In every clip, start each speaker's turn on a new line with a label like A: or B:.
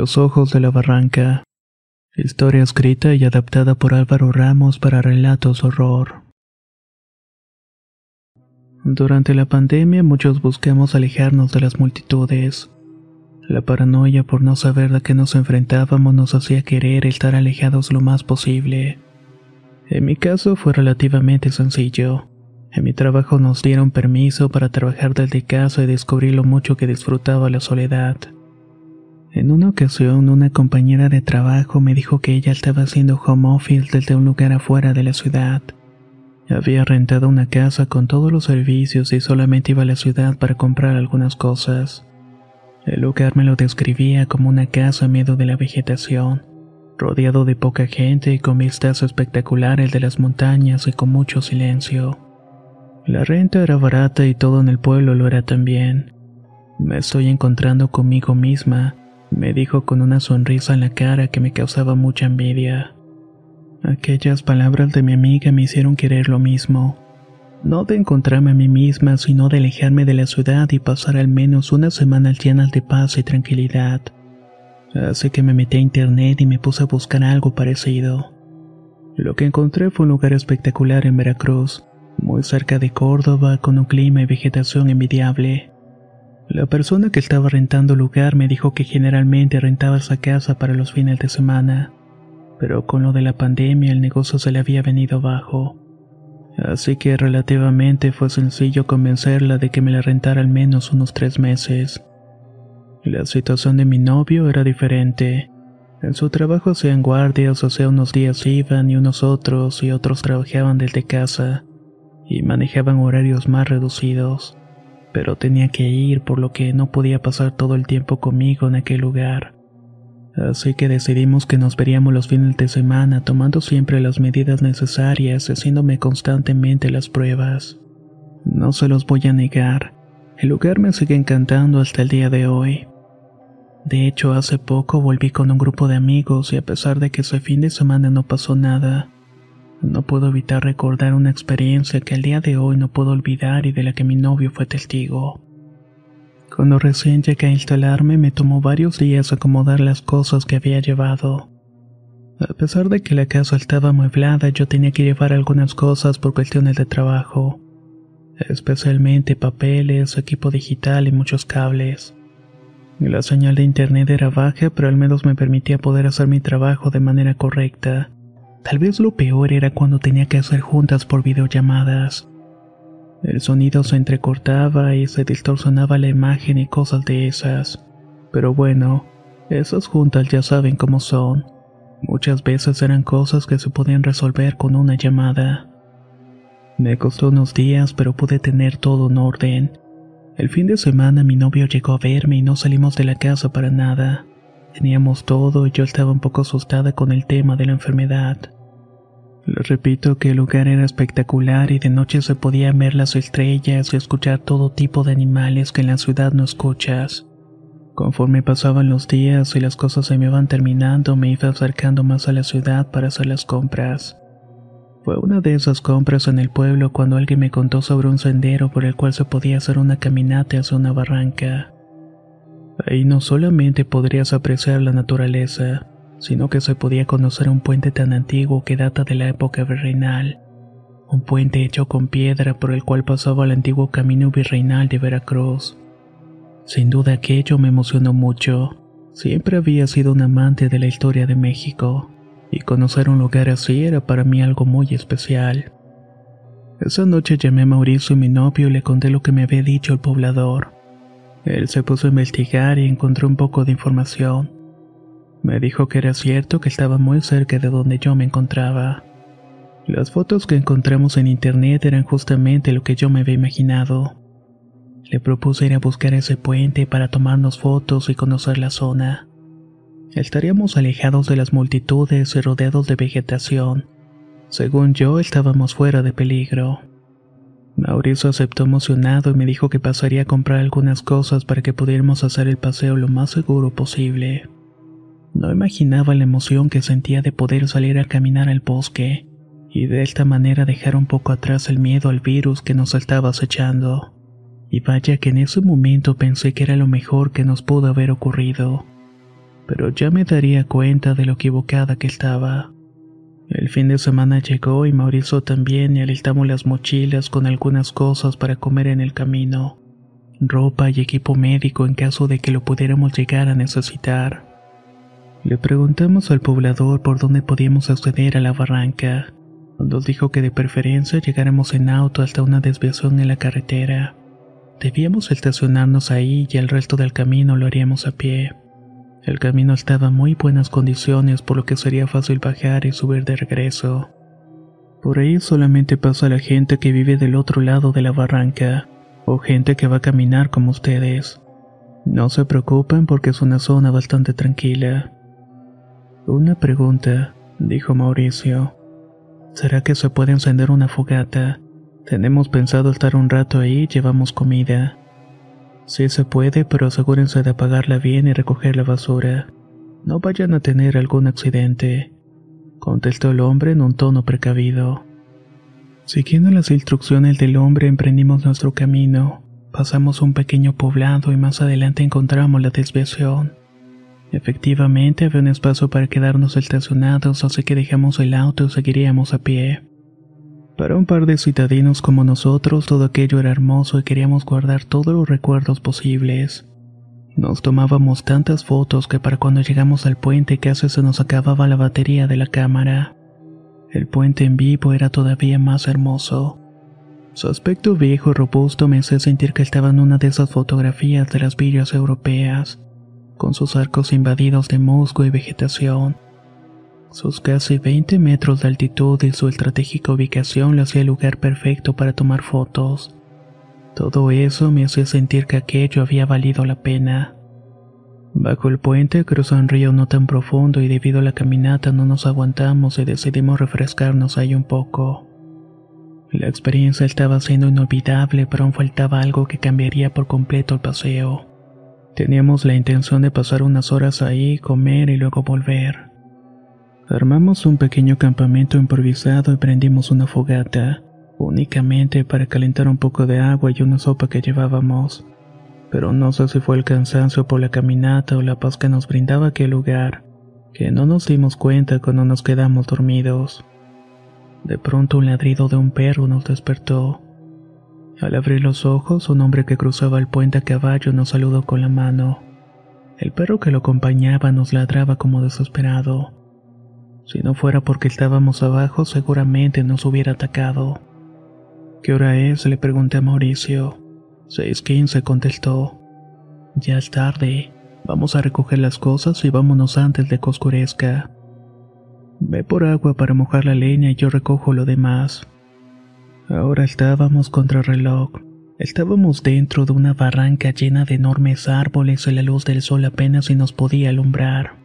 A: Los ojos de la barranca. Historia escrita y adaptada por Álvaro Ramos para relatos horror. Durante la pandemia muchos buscamos alejarnos de las multitudes. La paranoia por no saber a qué nos enfrentábamos nos hacía querer estar alejados lo más posible. En mi caso fue relativamente sencillo. En mi trabajo nos dieron permiso para trabajar desde casa y descubrí lo mucho que disfrutaba la soledad. En una ocasión, una compañera de trabajo me dijo que ella estaba haciendo home office desde un lugar afuera de la ciudad. Había rentado una casa con todos los servicios y solamente iba a la ciudad para comprar algunas cosas. El lugar me lo describía como una casa en medio de la vegetación, rodeado de poca gente y con vistas espectaculares de las montañas y con mucho silencio. La renta era barata y todo en el pueblo lo era también. Me estoy encontrando conmigo misma, me dijo con una sonrisa en la cara que me causaba mucha envidia. Aquellas palabras de mi amiga me hicieron querer lo mismo. No de encontrarme a mí misma, sino de alejarme de la ciudad y pasar al menos unas semanas llenas de paz y tranquilidad. Así que me metí a internet y me puse a buscar algo parecido. Lo que encontré fue un lugar espectacular en Veracruz, muy cerca de Córdoba, con un clima y vegetación envidiable. La persona que estaba rentando el lugar me dijo que generalmente rentaba esa casa para los fines de semana, pero con lo de la pandemia el negocio se le había venido abajo. Así que relativamente fue sencillo convencerla de que me la rentara al menos unos tres meses. La situación de mi novio era diferente. En su trabajo hacían guardias, o unos días iban y unos otros, y otros trabajaban desde casa, y manejaban horarios más reducidos pero tenía que ir por lo que no podía pasar todo el tiempo conmigo en aquel lugar. Así que decidimos que nos veríamos los fines de semana tomando siempre las medidas necesarias y haciéndome constantemente las pruebas. No se los voy a negar, el lugar me sigue encantando hasta el día de hoy. De hecho, hace poco volví con un grupo de amigos y a pesar de que ese fin de semana no pasó nada, no puedo evitar recordar una experiencia que al día de hoy no puedo olvidar y de la que mi novio fue testigo. Cuando recién llegué a instalarme me tomó varios días acomodar las cosas que había llevado. A pesar de que la casa estaba amueblada, yo tenía que llevar algunas cosas por cuestiones de trabajo, especialmente papeles, equipo digital y muchos cables. La señal de internet era baja, pero al menos me permitía poder hacer mi trabajo de manera correcta. Tal vez lo peor era cuando tenía que hacer juntas por videollamadas. El sonido se entrecortaba y se distorsionaba la imagen y cosas de esas. Pero bueno, esas juntas ya saben cómo son. Muchas veces eran cosas que se podían resolver con una llamada. Me costó unos días, pero pude tener todo en orden. El fin de semana mi novio llegó a verme y no salimos de la casa para nada. Teníamos todo y yo estaba un poco asustada con el tema de la enfermedad. Les repito que el lugar era espectacular y de noche se podía ver las estrellas y escuchar todo tipo de animales que en la ciudad no escuchas. Conforme pasaban los días y las cosas se me iban terminando, me iba acercando más a la ciudad para hacer las compras. Fue una de esas compras en el pueblo cuando alguien me contó sobre un sendero por el cual se podía hacer una caminata hacia una barranca. Ahí no solamente podrías apreciar la naturaleza, sino que se podía conocer un puente tan antiguo que data de la época virreinal. Un puente hecho con piedra por el cual pasaba el antiguo camino virreinal de Veracruz. Sin duda aquello me emocionó mucho. Siempre había sido un amante de la historia de México, y conocer un lugar así era para mí algo muy especial. Esa noche llamé a Mauricio, mi novio, y le conté lo que me había dicho el poblador. Él se puso a investigar y encontró un poco de información. Me dijo que era cierto que estaba muy cerca de donde yo me encontraba. Las fotos que encontramos en internet eran justamente lo que yo me había imaginado. Le propuse ir a buscar ese puente para tomarnos fotos y conocer la zona. Estaríamos alejados de las multitudes y rodeados de vegetación. Según yo, estábamos fuera de peligro. Mauricio aceptó emocionado y me dijo que pasaría a comprar algunas cosas para que pudiéramos hacer el paseo lo más seguro posible. No imaginaba la emoción que sentía de poder salir a caminar al bosque y de esta manera dejar un poco atrás el miedo al virus que nos estaba acechando. Y vaya que en ese momento pensé que era lo mejor que nos pudo haber ocurrido. Pero ya me daría cuenta de lo equivocada que estaba. El fin de semana llegó y Mauricio también y alistamos las mochilas con algunas cosas para comer en el camino. Ropa y equipo médico en caso de que lo pudiéramos llegar a necesitar. Le preguntamos al poblador por dónde podíamos acceder a la barranca. Nos dijo que de preferencia llegáramos en auto hasta una desviación en la carretera. Debíamos estacionarnos ahí y el resto del camino lo haríamos a pie. El camino estaba en muy buenas condiciones por lo que sería fácil bajar y subir de regreso. Por ahí solamente pasa la gente que vive del otro lado de la barranca, o gente que va a caminar como ustedes. No se preocupen porque es una zona bastante tranquila. Una pregunta, dijo Mauricio. ¿Será que se puede encender una fogata? Tenemos pensado estar un rato ahí y llevamos comida. Sí se puede, pero asegúrense de apagarla bien y recoger la basura. No vayan a tener algún accidente, contestó el hombre en un tono precavido. Siguiendo las instrucciones del hombre emprendimos nuestro camino. Pasamos un pequeño poblado y más adelante encontramos la desviación. Efectivamente había un espacio para quedarnos estacionados, así que dejamos el auto y seguiríamos a pie. Para un par de citadinos como nosotros todo aquello era hermoso y queríamos guardar todos los recuerdos posibles. Nos tomábamos tantas fotos que para cuando llegamos al puente casi se nos acababa la batería de la cámara. El puente en vivo era todavía más hermoso. Su aspecto viejo y robusto me hacía sentir que estaba en una de esas fotografías de las villas europeas, con sus arcos invadidos de musgo y vegetación. Sus casi 20 metros de altitud y su estratégica ubicación le hacía el lugar perfecto para tomar fotos. Todo eso me hacía sentir que aquello había valido la pena. Bajo el puente cruzó un río no tan profundo y debido a la caminata no nos aguantamos y decidimos refrescarnos ahí un poco. La experiencia estaba siendo inolvidable, pero aún faltaba algo que cambiaría por completo el paseo. Teníamos la intención de pasar unas horas ahí, comer y luego volver. Armamos un pequeño campamento improvisado y prendimos una fogata, únicamente para calentar un poco de agua y una sopa que llevábamos. Pero no sé si fue el cansancio por la caminata o la paz que nos brindaba aquel lugar, que no nos dimos cuenta cuando nos quedamos dormidos. De pronto un ladrido de un perro nos despertó. Al abrir los ojos, un hombre que cruzaba el puente a caballo nos saludó con la mano. El perro que lo acompañaba nos ladraba como desesperado. Si no fuera porque estábamos abajo, seguramente nos hubiera atacado. ¿Qué hora es? le pregunté a Mauricio. Seis quince, contestó. Ya es tarde. Vamos a recoger las cosas y vámonos antes de que oscurezca. Ve por agua para mojar la leña y yo recojo lo demás. Ahora estábamos contra reloj. Estábamos dentro de una barranca llena de enormes árboles y la luz del sol apenas si nos podía alumbrar.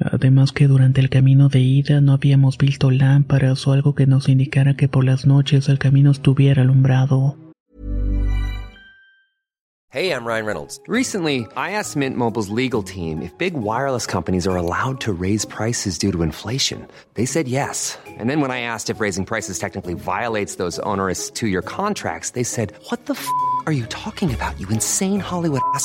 A: Además que durante el camino de ida no habíamos visto lámparas o algo que nos indicara que por las noches el camino estuviera alumbrado.
B: Hey, I'm Ryan Reynolds. Recently, I asked Mint Mobile's legal team if big wireless companies are allowed to raise prices due to inflation. They said yes. And then when I asked if raising prices technically violates those onerous two-year contracts, they said, "What the f*** are you talking about? You insane Hollywood ass."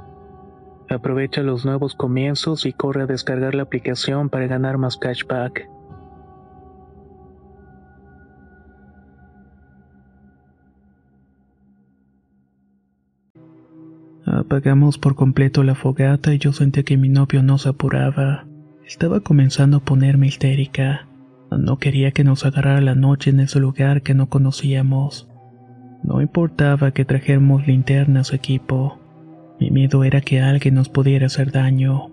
A: Aprovecha los nuevos comienzos y corre a descargar la aplicación para ganar más cashback. Apagamos por completo la fogata y yo sentí que mi novio no se apuraba. Estaba comenzando a ponerme histérica. No quería que nos agarrara la noche en ese lugar que no conocíamos. No importaba que trajéramos linternas o equipo. Mi miedo era que alguien nos pudiera hacer daño.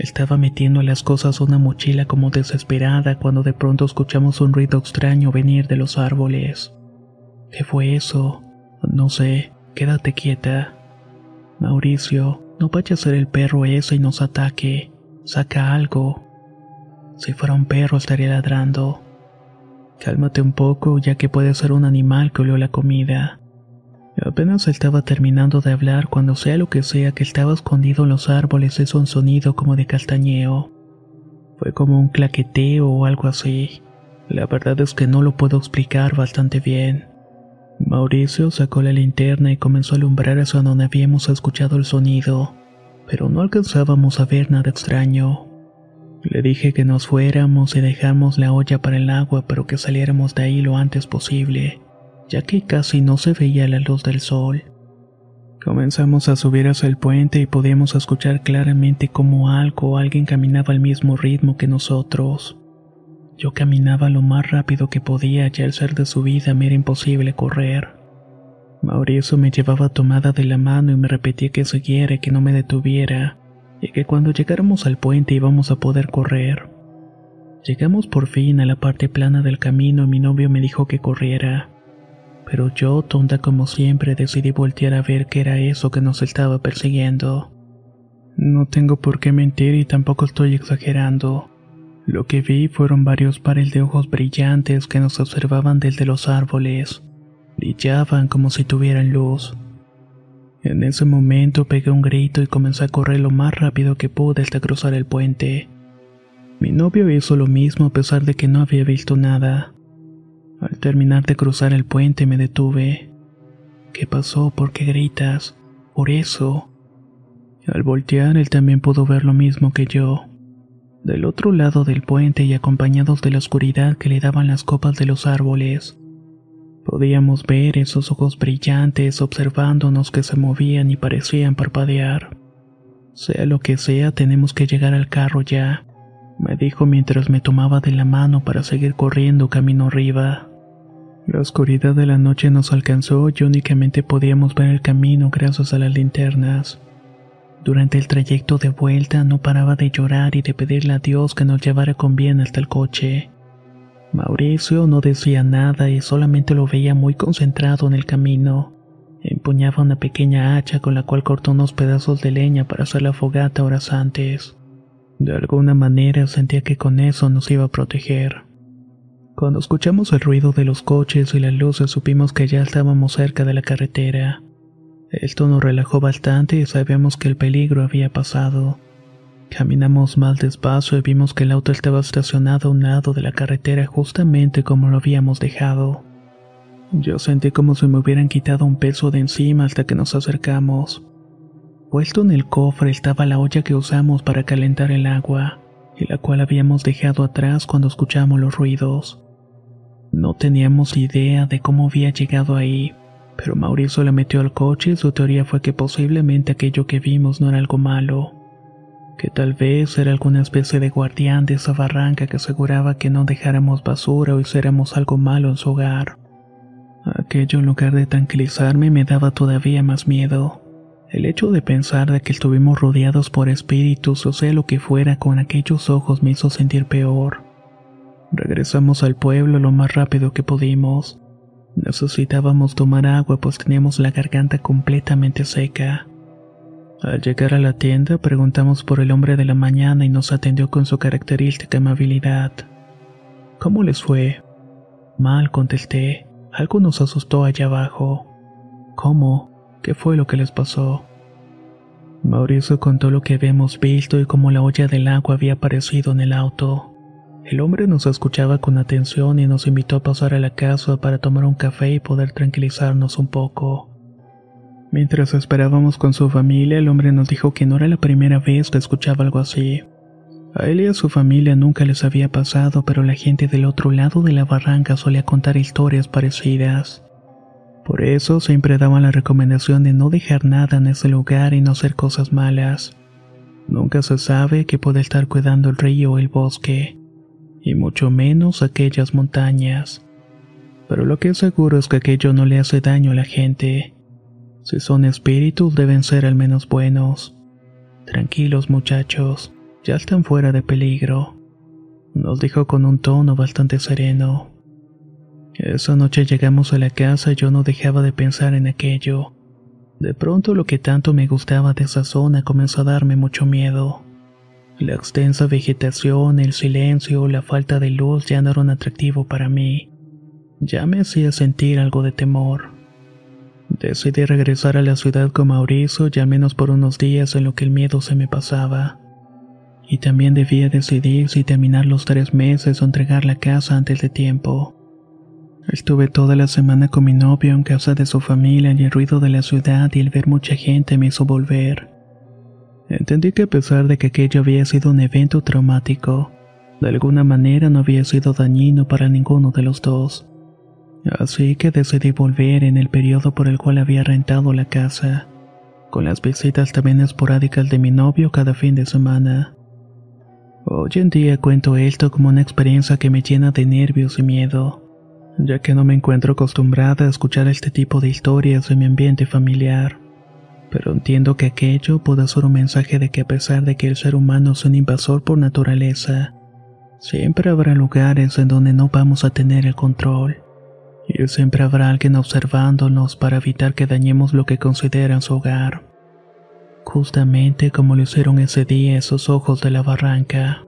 A: Estaba metiendo las cosas a una mochila como desesperada cuando de pronto escuchamos un ruido extraño venir de los árboles. ¿Qué fue eso? No sé, quédate quieta. Mauricio, no vaya a ser el perro ese y nos ataque. Saca algo. Si fuera un perro estaría ladrando. Cálmate un poco, ya que puede ser un animal que olió la comida. Apenas estaba terminando de hablar cuando sea lo que sea que estaba escondido en los árboles hizo un sonido como de castañeo. Fue como un claqueteo o algo así. La verdad es que no lo puedo explicar bastante bien. Mauricio sacó la linterna y comenzó a alumbrar hacia donde habíamos escuchado el sonido, pero no alcanzábamos a ver nada extraño. Le dije que nos fuéramos y dejamos la olla para el agua, pero que saliéramos de ahí lo antes posible ya que casi no se veía la luz del sol. Comenzamos a subir hacia el puente y podíamos escuchar claramente cómo algo o alguien caminaba al mismo ritmo que nosotros. Yo caminaba lo más rápido que podía y al ser de subida me era imposible correr. Mauricio me llevaba tomada de la mano y me repetía que siguiera y que no me detuviera, y que cuando llegáramos al puente íbamos a poder correr. Llegamos por fin a la parte plana del camino y mi novio me dijo que corriera pero yo, tonta como siempre, decidí voltear a ver qué era eso que nos estaba persiguiendo. No tengo por qué mentir y tampoco estoy exagerando. Lo que vi fueron varios pares de ojos brillantes que nos observaban desde los árboles. Brillaban como si tuvieran luz. En ese momento pegué un grito y comencé a correr lo más rápido que pude hasta cruzar el puente. Mi novio hizo lo mismo a pesar de que no había visto nada. Al terminar de cruzar el puente me detuve. ¿Qué pasó? ¿Por qué gritas? Por eso. Al voltear él también pudo ver lo mismo que yo. Del otro lado del puente y acompañados de la oscuridad que le daban las copas de los árboles, podíamos ver esos ojos brillantes observándonos que se movían y parecían parpadear. Sea lo que sea, tenemos que llegar al carro ya, me dijo mientras me tomaba de la mano para seguir corriendo camino arriba. La oscuridad de la noche nos alcanzó y únicamente podíamos ver el camino gracias a las linternas. Durante el trayecto de vuelta no paraba de llorar y de pedirle a Dios que nos llevara con bien hasta el coche. Mauricio no decía nada y solamente lo veía muy concentrado en el camino. Empuñaba una pequeña hacha con la cual cortó unos pedazos de leña para hacer la fogata horas antes. De alguna manera sentía que con eso nos iba a proteger. Cuando escuchamos el ruido de los coches y las luces supimos que ya estábamos cerca de la carretera. Esto nos relajó bastante y sabíamos que el peligro había pasado. Caminamos más despacio y vimos que el auto estaba estacionado a un lado de la carretera justamente como lo habíamos dejado. Yo sentí como si me hubieran quitado un peso de encima hasta que nos acercamos. Puesto en el cofre estaba la olla que usamos para calentar el agua, y la cual habíamos dejado atrás cuando escuchamos los ruidos. No teníamos idea de cómo había llegado ahí, pero Mauricio le metió al coche y su teoría fue que posiblemente aquello que vimos no era algo malo, que tal vez era alguna especie de guardián de esa barranca que aseguraba que no dejáramos basura o hiciéramos algo malo en su hogar. Aquello en lugar de tranquilizarme me daba todavía más miedo. El hecho de pensar de que estuvimos rodeados por espíritus o sea lo que fuera con aquellos ojos me hizo sentir peor. Regresamos al pueblo lo más rápido que pudimos. Necesitábamos tomar agua pues teníamos la garganta completamente seca. Al llegar a la tienda preguntamos por el hombre de la mañana y nos atendió con su característica amabilidad. ¿Cómo les fue? Mal, contesté. Algo nos asustó allá abajo. ¿Cómo? ¿Qué fue lo que les pasó? Mauricio contó lo que habíamos visto y cómo la olla del agua había aparecido en el auto. El hombre nos escuchaba con atención y nos invitó a pasar a la casa para tomar un café y poder tranquilizarnos un poco. Mientras esperábamos con su familia, el hombre nos dijo que no era la primera vez que escuchaba algo así. A él y a su familia nunca les había pasado, pero la gente del otro lado de la barranca solía contar historias parecidas. Por eso siempre daban la recomendación de no dejar nada en ese lugar y no hacer cosas malas. Nunca se sabe que puede estar cuidando el río o el bosque, y mucho menos aquellas montañas. Pero lo que es seguro es que aquello no le hace daño a la gente. Si son espíritus deben ser al menos buenos. Tranquilos muchachos, ya están fuera de peligro, nos dijo con un tono bastante sereno. Esa noche llegamos a la casa y yo no dejaba de pensar en aquello. De pronto lo que tanto me gustaba de esa zona comenzó a darme mucho miedo. La extensa vegetación, el silencio, la falta de luz ya no eran atractivo para mí. Ya me hacía sentir algo de temor. Decidí regresar a la ciudad con Mauricio ya menos por unos días en lo que el miedo se me pasaba. Y también debía decidir si terminar los tres meses o entregar la casa antes de tiempo. Estuve toda la semana con mi novio en casa de su familia y el ruido de la ciudad y el ver mucha gente me hizo volver. Entendí que a pesar de que aquello había sido un evento traumático, de alguna manera no había sido dañino para ninguno de los dos. Así que decidí volver en el periodo por el cual había rentado la casa, con las visitas también esporádicas de mi novio cada fin de semana. Hoy en día cuento esto como una experiencia que me llena de nervios y miedo ya que no me encuentro acostumbrada a escuchar este tipo de historias de mi ambiente familiar. Pero entiendo que aquello puede ser un mensaje de que a pesar de que el ser humano es un invasor por naturaleza, siempre habrá lugares en donde no vamos a tener el control. Y siempre habrá alguien observándonos para evitar que dañemos lo que consideran su hogar. Justamente como lo hicieron ese día esos ojos de la barranca.